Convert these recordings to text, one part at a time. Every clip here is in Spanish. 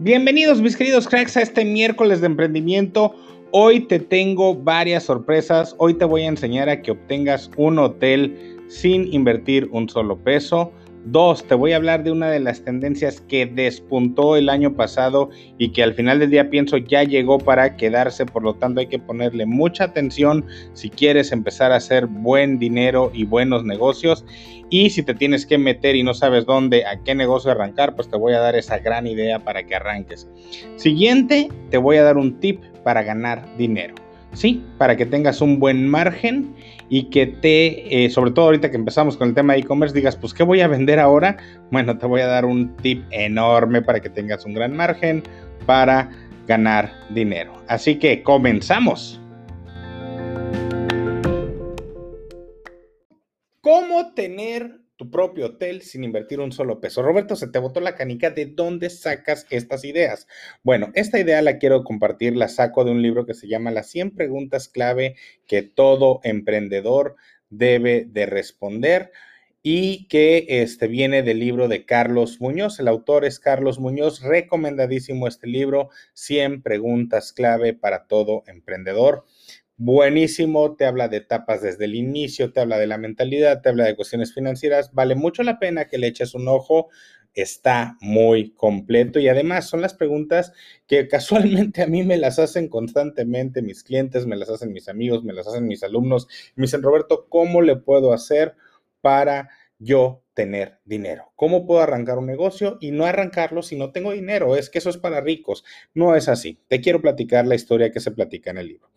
Bienvenidos mis queridos cracks a este miércoles de emprendimiento. Hoy te tengo varias sorpresas. Hoy te voy a enseñar a que obtengas un hotel sin invertir un solo peso. Dos, te voy a hablar de una de las tendencias que despuntó el año pasado y que al final del día pienso ya llegó para quedarse, por lo tanto hay que ponerle mucha atención si quieres empezar a hacer buen dinero y buenos negocios. Y si te tienes que meter y no sabes dónde, a qué negocio arrancar, pues te voy a dar esa gran idea para que arranques. Siguiente, te voy a dar un tip para ganar dinero. Sí, para que tengas un buen margen y que te, eh, sobre todo ahorita que empezamos con el tema de e-commerce, digas, pues, ¿qué voy a vender ahora? Bueno, te voy a dar un tip enorme para que tengas un gran margen para ganar dinero. Así que comenzamos. ¿Cómo tener tu propio hotel sin invertir un solo peso. Roberto, se te botó la canica. ¿De dónde sacas estas ideas? Bueno, esta idea la quiero compartir, la saco de un libro que se llama Las 100 preguntas clave que todo emprendedor debe de responder y que este, viene del libro de Carlos Muñoz. El autor es Carlos Muñoz. Recomendadísimo este libro, 100 preguntas clave para todo emprendedor buenísimo, te habla de etapas desde el inicio, te habla de la mentalidad, te habla de cuestiones financieras, vale mucho la pena que le eches un ojo, está muy completo y además son las preguntas que casualmente a mí me las hacen constantemente mis clientes, me las hacen mis amigos, me las hacen mis alumnos, me dicen, Roberto, ¿cómo le puedo hacer para yo tener dinero. ¿Cómo puedo arrancar un negocio y no arrancarlo si no tengo dinero? Es que eso es para ricos. No es así. Te quiero platicar la historia que se platica en el libro.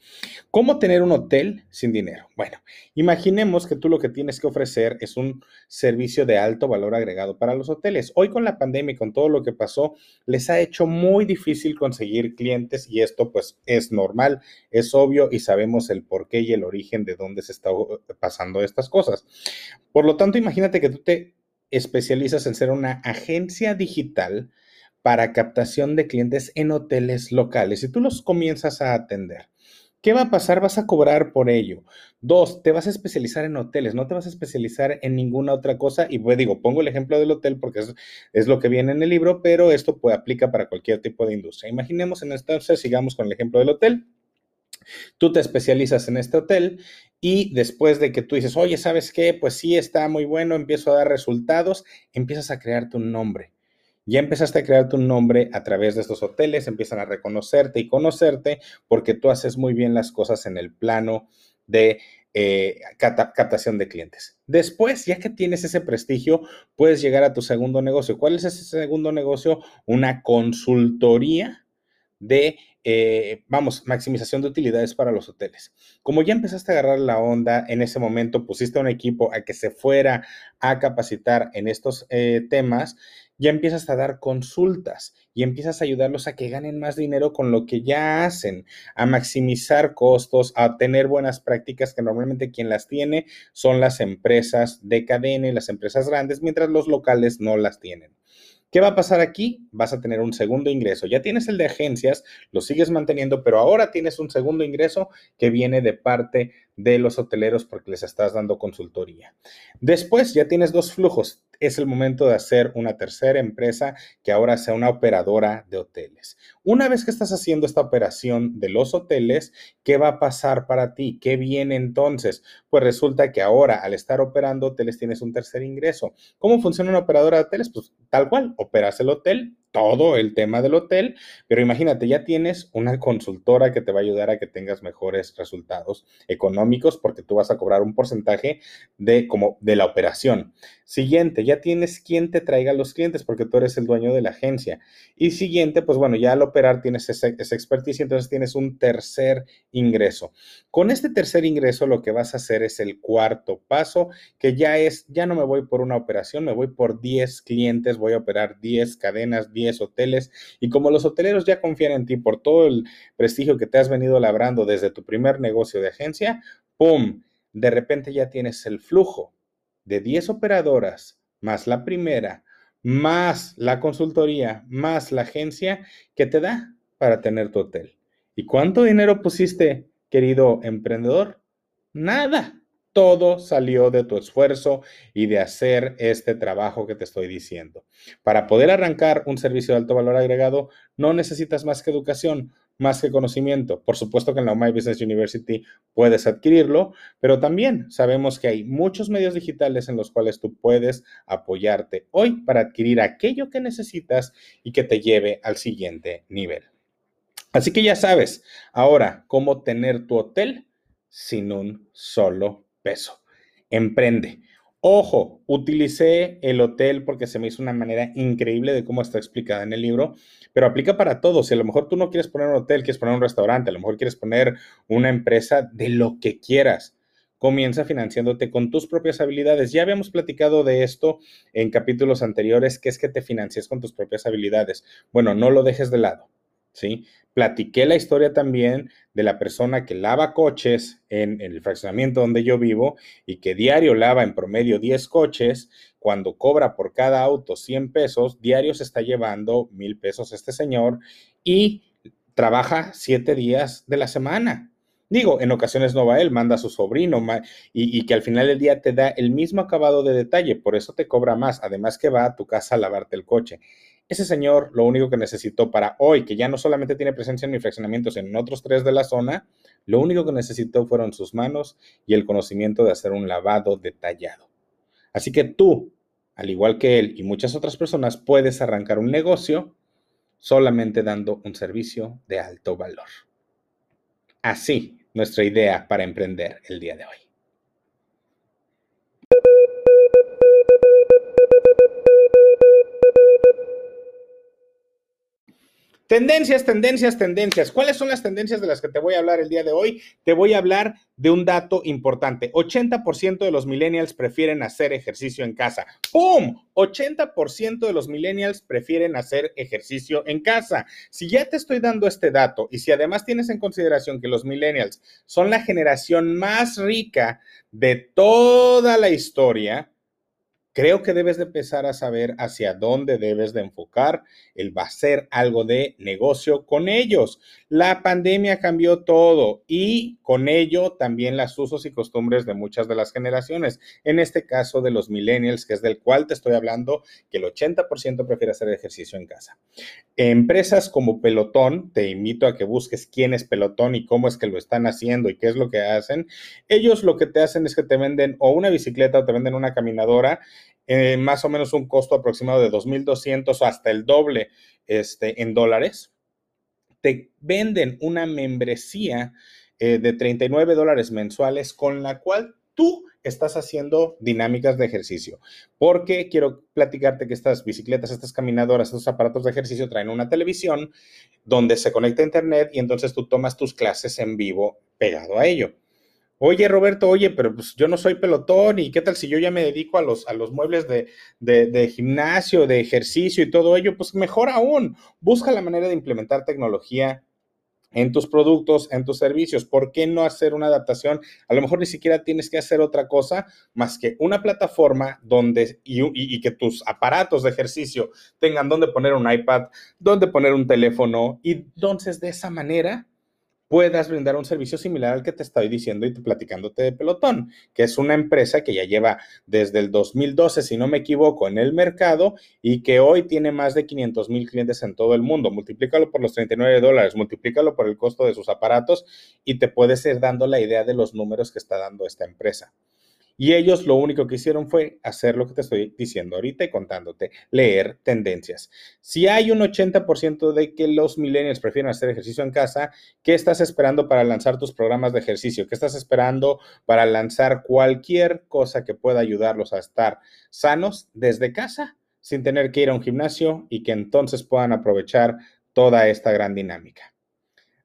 ¿Cómo tener un hotel sin dinero? Bueno, imaginemos que tú lo que tienes que ofrecer es un servicio de alto valor agregado para los hoteles. Hoy con la pandemia y con todo lo que pasó, les ha hecho muy difícil conseguir clientes y esto pues es normal, es obvio y sabemos el porqué y el origen de dónde se está pasando estas cosas. Por lo tanto, imagínate que tú te especializas en ser una agencia digital para captación de clientes en hoteles locales y tú los comienzas a atender. ¿Qué va a pasar? Vas a cobrar por ello. Dos, te vas a especializar en hoteles, no te vas a especializar en ninguna otra cosa. Y pues digo, pongo el ejemplo del hotel porque es, es lo que viene en el libro, pero esto aplica para cualquier tipo de industria. Imaginemos en entonces, sigamos con el ejemplo del hotel. Tú te especializas en este hotel y después de que tú dices, oye, ¿sabes qué? Pues sí, está muy bueno, empiezo a dar resultados, empiezas a crearte un nombre. Ya empezaste a crearte un nombre a través de estos hoteles, empiezan a reconocerte y conocerte porque tú haces muy bien las cosas en el plano de eh, captación de clientes. Después, ya que tienes ese prestigio, puedes llegar a tu segundo negocio. ¿Cuál es ese segundo negocio? Una consultoría de eh, vamos, maximización de utilidades para los hoteles. Como ya empezaste a agarrar la onda, en ese momento pusiste un equipo a que se fuera a capacitar en estos eh, temas, ya empiezas a dar consultas y empiezas a ayudarlos a que ganen más dinero con lo que ya hacen, a maximizar costos, a tener buenas prácticas que normalmente quien las tiene son las empresas de cadena y las empresas grandes, mientras los locales no las tienen. ¿Qué va a pasar aquí? Vas a tener un segundo ingreso. Ya tienes el de agencias, lo sigues manteniendo, pero ahora tienes un segundo ingreso que viene de parte de los hoteleros porque les estás dando consultoría. Después ya tienes dos flujos es el momento de hacer una tercera empresa que ahora sea una operadora de hoteles. Una vez que estás haciendo esta operación de los hoteles, ¿qué va a pasar para ti? ¿Qué viene entonces? Pues resulta que ahora al estar operando hoteles tienes un tercer ingreso. ¿Cómo funciona una operadora de hoteles? Pues tal cual, operas el hotel, todo el tema del hotel, pero imagínate, ya tienes una consultora que te va a ayudar a que tengas mejores resultados económicos porque tú vas a cobrar un porcentaje de como de la operación. Siguiente, ya tienes quien te traiga los clientes porque tú eres el dueño de la agencia. Y siguiente, pues bueno, ya al operar tienes esa, esa expertise y entonces tienes un tercer ingreso. Con este tercer ingreso lo que vas a hacer es el cuarto paso, que ya es, ya no me voy por una operación, me voy por 10 clientes, voy a operar 10 cadenas, 10 hoteles. Y como los hoteleros ya confían en ti por todo el prestigio que te has venido labrando desde tu primer negocio de agencia, ¡pum! De repente ya tienes el flujo de 10 operadoras, más la primera, más la consultoría, más la agencia que te da para tener tu hotel. ¿Y cuánto dinero pusiste, querido emprendedor? Nada, todo salió de tu esfuerzo y de hacer este trabajo que te estoy diciendo. Para poder arrancar un servicio de alto valor agregado, no necesitas más que educación, más que conocimiento. Por supuesto que en la My Business University puedes adquirirlo, pero también sabemos que hay muchos medios digitales en los cuales tú puedes apoyarte hoy para adquirir aquello que necesitas y que te lleve al siguiente nivel. Así que ya sabes, ahora, cómo tener tu hotel sin un solo peso. Emprende. Ojo, utilicé el hotel porque se me hizo una manera increíble de cómo está explicada en el libro, pero aplica para todo. Si a lo mejor tú no quieres poner un hotel, quieres poner un restaurante, a lo mejor quieres poner una empresa de lo que quieras. Comienza financiándote con tus propias habilidades. Ya habíamos platicado de esto en capítulos anteriores, que es que te financies con tus propias habilidades. Bueno, no lo dejes de lado. ¿Sí? Platiqué la historia también de la persona que lava coches en, el fraccionamiento donde yo vivo y que diario lava en promedio 10 coches, cuando cobra por cada auto 100 pesos, diario se está llevando mil pesos este señor y trabaja 7 días de la semana. Digo, en ocasiones no va él, manda a su sobrino y, que al final del día te da el mismo acabado de detalle, por eso te cobra más, además que va a tu casa a lavarte el coche. Ese señor lo único que necesitó para hoy, que ya no solamente tiene presencia en mi fraccionamiento, sino en otros tres de la zona, lo único que necesitó fueron sus manos y el conocimiento de hacer un lavado detallado. Así que tú, al igual que él y muchas otras personas, puedes arrancar un negocio solamente dando un servicio de alto valor. Así, nuestra idea para emprender el día de hoy. Tendencias, tendencias, tendencias. ¿Cuáles son las tendencias de las que te voy a hablar el día de hoy? Te voy a hablar de un dato importante. 80% de los millennials prefieren hacer ejercicio en casa. ¡Pum! 80% de los millennials prefieren hacer ejercicio en casa. Si ya te estoy dando este dato y si además tienes en consideración que los millennials son la generación más rica de toda la historia, creo que debes de empezar a saber hacia dónde debes de enfocar el va a ser algo de negocio con ellos. La pandemia cambió todo y con ello también las usos y costumbres de muchas de las generaciones. En este caso de los millennials, que es del cual te estoy hablando, que el 80% prefiere hacer ejercicio en casa. Empresas como Pelotón, te invito a que busques quién es Pelotón y cómo es que lo están haciendo y qué es lo que hacen. Ellos lo que te hacen es que te venden o una bicicleta o te venden una caminadora eh, más o menos un costo aproximado de 2.200 o hasta el doble este, en dólares. Te venden una membresía eh, de 39 dólares mensuales con la cual tú estás haciendo dinámicas de ejercicio. Porque quiero platicarte que estas bicicletas, estas caminadoras, estos aparatos de ejercicio traen una televisión donde se conecta a internet y entonces tú tomas tus clases en vivo pegado a ello. Oye, Roberto, oye, pero pues yo no soy pelotón y qué tal si yo ya me dedico a los, a los muebles de, de, gimnasio, de ejercicio y todo ello, pues mejor aún, busca la manera de implementar tecnología en tus productos, en tus servicios. ¿Por qué no hacer una adaptación? A lo mejor ni siquiera tienes que hacer otra cosa más que una plataforma donde y, y, que tus aparatos de ejercicio tengan donde poner un iPad, donde poner un teléfono y entonces de esa manera puedas brindar un servicio similar al que te estoy diciendo y platicándote de Pelotón, que es una empresa que ya lleva desde el 2012, si no me equivoco, en el mercado y que hoy tiene más de 500 mil clientes en todo el mundo. Multiplícalo por los 39 dólares, multiplícalo por el costo de sus aparatos y te puedes ir dando la idea de los números que está dando esta empresa. Y ellos lo único que hicieron fue hacer lo que te estoy diciendo ahorita y contándote, leer tendencias. Si hay un 80% de que los millennials prefieren hacer ejercicio en casa, ¿qué estás esperando para lanzar tus programas de ejercicio? ¿Qué estás esperando para lanzar cualquier cosa que pueda ayudarlos a estar sanos desde casa sin tener que ir a un gimnasio y que entonces puedan aprovechar toda esta gran dinámica?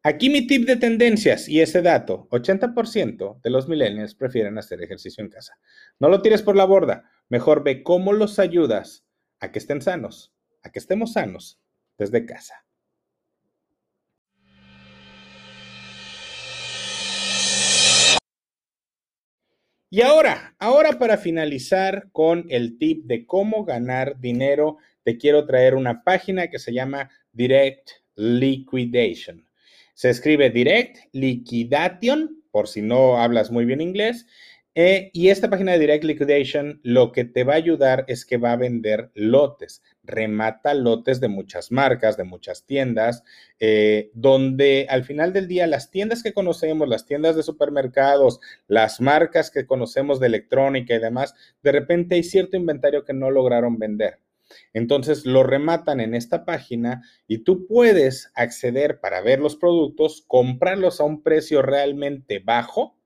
Aquí mi tip de tendencias y ese dato, 80% de los millennials prefieren hacer ejercicio en casa. No lo tires por la borda, mejor ve cómo los ayudas a que estén sanos, a que estemos sanos desde casa. Y ahora, ahora para finalizar con el tip de cómo ganar dinero, te quiero traer una página que se llama Direct Liquidation. Se escribe Direct Liquidation, por si no hablas muy bien inglés. Eh, y esta página de Direct Liquidation lo que te va a ayudar es que va a vender lotes, remata lotes de muchas marcas, de muchas tiendas, eh, donde al final del día las tiendas que conocemos, las tiendas de supermercados, las marcas que conocemos de electrónica y demás, de repente hay cierto inventario que no lograron vender. Entonces lo rematan en esta página y tú puedes acceder para ver los productos, comprarlos a un precio realmente bajo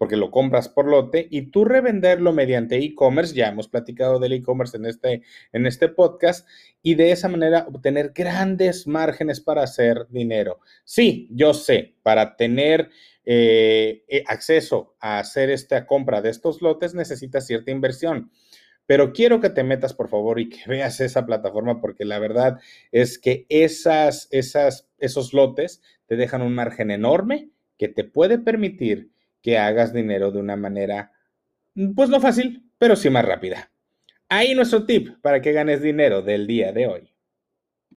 porque lo compras por lote y tú revenderlo mediante e-commerce, ya hemos platicado del e-commerce en este, en este podcast, y de esa manera obtener grandes márgenes para hacer dinero. Sí, yo sé, para tener eh, eh, acceso a hacer esta compra de estos lotes necesitas cierta inversión. Pero quiero que te metas, por favor, y que veas esa plataforma, porque la verdad es que esas, esas, esos lotes te dejan un margen enorme que te puede permitir que hagas dinero de una manera, pues no fácil, pero sí más rápida. Ahí nuestro tip para que ganes dinero del día de hoy.